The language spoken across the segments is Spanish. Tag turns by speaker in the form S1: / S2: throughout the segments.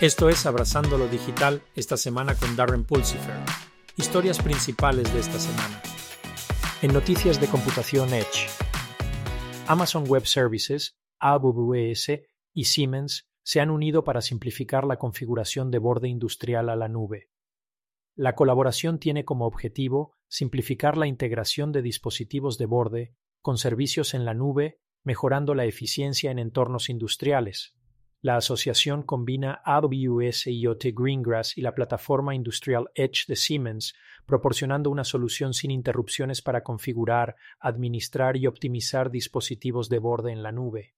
S1: Esto es Abrazando lo Digital esta semana con Darren Pulsifer. Historias principales de esta semana. En noticias de computación Edge. Amazon Web Services, AWS y Siemens se han unido para simplificar la configuración de borde industrial a la nube. La colaboración tiene como objetivo simplificar la integración de dispositivos de borde con servicios en la nube, mejorando la eficiencia en entornos industriales. La asociación combina AWS IoT Greengrass y la plataforma industrial Edge de Siemens, proporcionando una solución sin interrupciones para configurar, administrar y optimizar dispositivos de borde en la nube.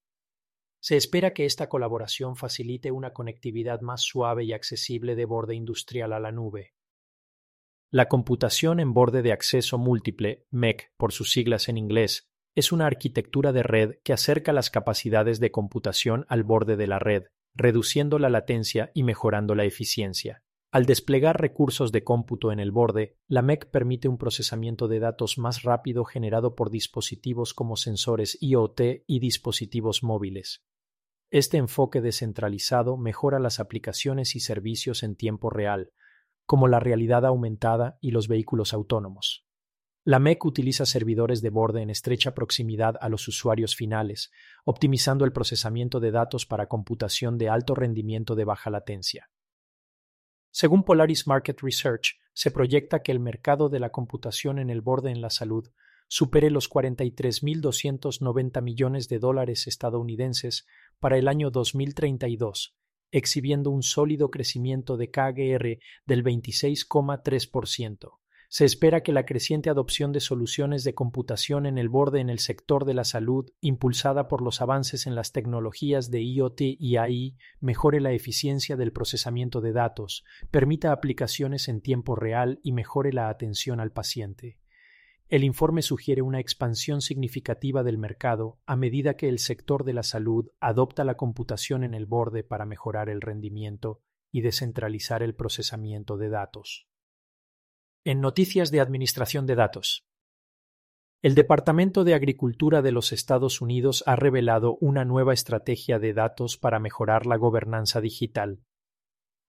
S1: Se espera que esta colaboración facilite una conectividad más suave y accesible de borde industrial a la nube. La computación en borde de acceso múltiple, MEC por sus siglas en inglés, es una arquitectura de red que acerca las capacidades de computación al borde de la red, reduciendo la latencia y mejorando la eficiencia. Al desplegar recursos de cómputo en el borde, la MEC permite un procesamiento de datos más rápido generado por dispositivos como sensores IoT y dispositivos móviles. Este enfoque descentralizado mejora las aplicaciones y servicios en tiempo real, como la realidad aumentada y los vehículos autónomos. La MEC utiliza servidores de borde en estrecha proximidad a los usuarios finales, optimizando el procesamiento de datos para computación de alto rendimiento de baja latencia. Según Polaris Market Research, se proyecta que el mercado de la computación en el borde en la salud supere los 43.290 millones de dólares estadounidenses para el año 2032, exhibiendo un sólido crecimiento de KGR del 26,3%. Se espera que la creciente adopción de soluciones de computación en el borde en el sector de la salud, impulsada por los avances en las tecnologías de IoT y AI, mejore la eficiencia del procesamiento de datos, permita aplicaciones en tiempo real y mejore la atención al paciente. El informe sugiere una expansión significativa del mercado a medida que el sector de la salud adopta la computación en el borde para mejorar el rendimiento y descentralizar el procesamiento de datos. En noticias de administración de datos. El Departamento de Agricultura de los Estados Unidos ha revelado una nueva estrategia de datos para mejorar la gobernanza digital.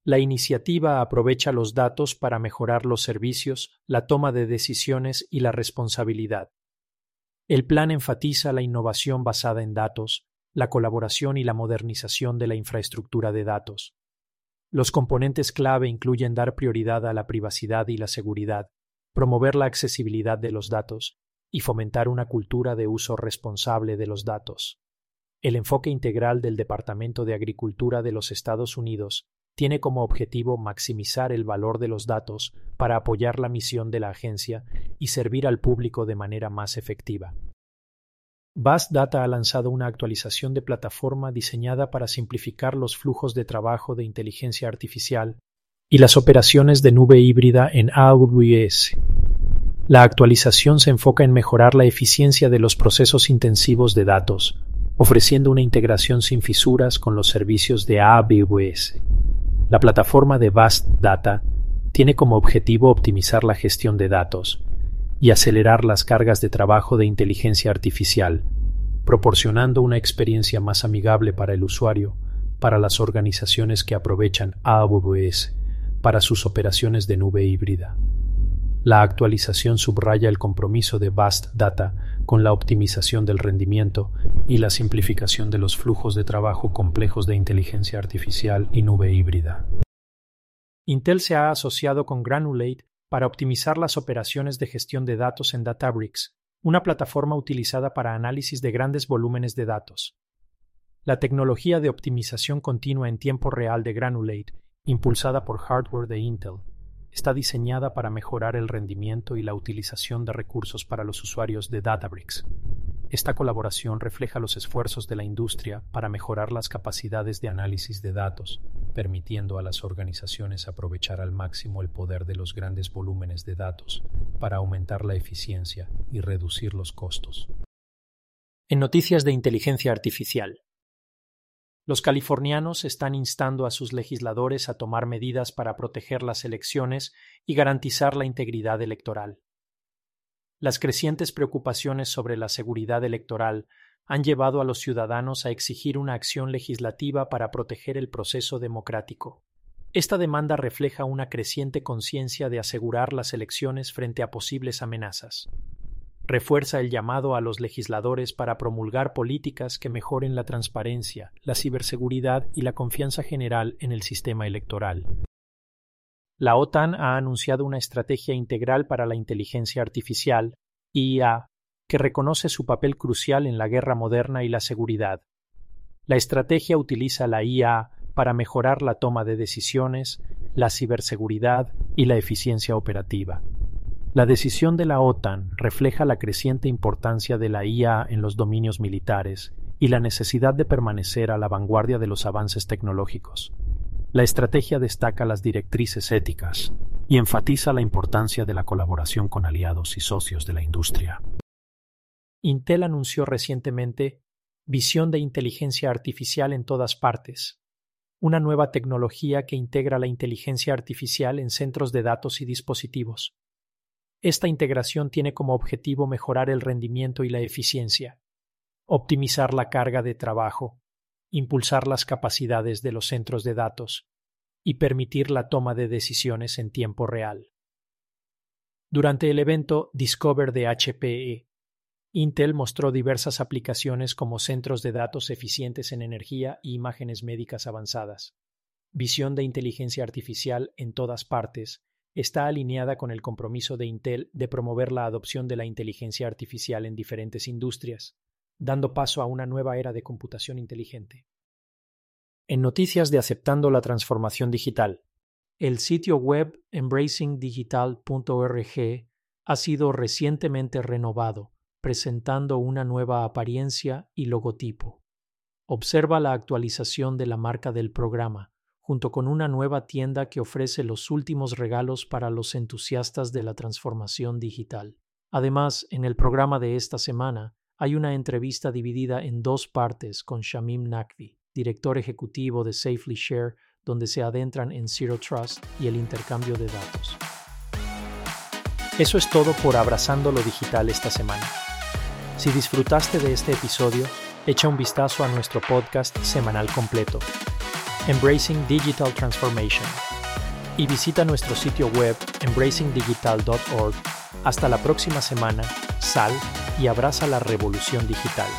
S1: La iniciativa aprovecha los datos para mejorar los servicios, la toma de decisiones y la responsabilidad. El plan enfatiza la innovación basada en datos, la colaboración y la modernización de la infraestructura de datos. Los componentes clave incluyen dar prioridad a la privacidad y la seguridad, promover la accesibilidad de los datos y fomentar una cultura de uso responsable de los datos. El enfoque integral del Departamento de Agricultura de los Estados Unidos tiene como objetivo maximizar el valor de los datos para apoyar la misión de la agencia y servir al público de manera más efectiva. Vast Data ha lanzado una actualización de plataforma diseñada para simplificar los flujos de trabajo de inteligencia artificial y las operaciones de nube híbrida en AWS. La actualización se enfoca en mejorar la eficiencia de los procesos intensivos de datos, ofreciendo una integración sin fisuras con los servicios de AWS. La plataforma de Vast Data tiene como objetivo optimizar la gestión de datos, y acelerar las cargas de trabajo de inteligencia artificial, proporcionando una experiencia más amigable para el usuario, para las organizaciones que aprovechan AWS para sus operaciones de nube híbrida. La actualización subraya el compromiso de Vast Data con la optimización del rendimiento y la simplificación de los flujos de trabajo complejos de inteligencia artificial y nube híbrida. Intel se ha asociado con Granulate para optimizar las operaciones de gestión de datos en Databricks, una plataforma utilizada para análisis de grandes volúmenes de datos. La tecnología de optimización continua en tiempo real de Granulate, impulsada por hardware de Intel, está diseñada para mejorar el rendimiento y la utilización de recursos para los usuarios de Databricks. Esta colaboración refleja los esfuerzos de la industria para mejorar las capacidades de análisis de datos, permitiendo a las organizaciones aprovechar al máximo el poder de los grandes volúmenes de datos para aumentar la eficiencia y reducir los costos. En noticias de inteligencia artificial. Los californianos están instando a sus legisladores a tomar medidas para proteger las elecciones y garantizar la integridad electoral. Las crecientes preocupaciones sobre la seguridad electoral han llevado a los ciudadanos a exigir una acción legislativa para proteger el proceso democrático. Esta demanda refleja una creciente conciencia de asegurar las elecciones frente a posibles amenazas. Refuerza el llamado a los legisladores para promulgar políticas que mejoren la transparencia, la ciberseguridad y la confianza general en el sistema electoral. La OTAN ha anunciado una estrategia integral para la inteligencia artificial, IA, que reconoce su papel crucial en la guerra moderna y la seguridad. La estrategia utiliza la IA para mejorar la toma de decisiones, la ciberseguridad y la eficiencia operativa. La decisión de la OTAN refleja la creciente importancia de la IA en los dominios militares y la necesidad de permanecer a la vanguardia de los avances tecnológicos. La estrategia destaca las directrices éticas y enfatiza la importancia de la colaboración con aliados y socios de la industria. Intel anunció recientemente Visión de Inteligencia Artificial en todas partes, una nueva tecnología que integra la inteligencia artificial en centros de datos y dispositivos. Esta integración tiene como objetivo mejorar el rendimiento y la eficiencia, optimizar la carga de trabajo, impulsar las capacidades de los centros de datos y permitir la toma de decisiones en tiempo real. Durante el evento Discover de HPE, Intel mostró diversas aplicaciones como centros de datos eficientes en energía y imágenes médicas avanzadas. Visión de inteligencia artificial en todas partes está alineada con el compromiso de Intel de promover la adopción de la inteligencia artificial en diferentes industrias, dando paso a una nueva era de computación inteligente. En noticias de Aceptando la Transformación Digital, el sitio web embracingdigital.org ha sido recientemente renovado presentando una nueva apariencia y logotipo. Observa la actualización de la marca del programa, junto con una nueva tienda que ofrece los últimos regalos para los entusiastas de la transformación digital. Además, en el programa de esta semana hay una entrevista dividida en dos partes con Shamim Nakvi, director ejecutivo de Safely Share, donde se adentran en Zero Trust y el intercambio de datos. Eso es todo por Abrazando lo Digital esta semana. Si disfrutaste de este episodio, echa un vistazo a nuestro podcast semanal completo, Embracing Digital Transformation, y visita nuestro sitio web embracingdigital.org. Hasta la próxima semana, sal y abraza la revolución digital.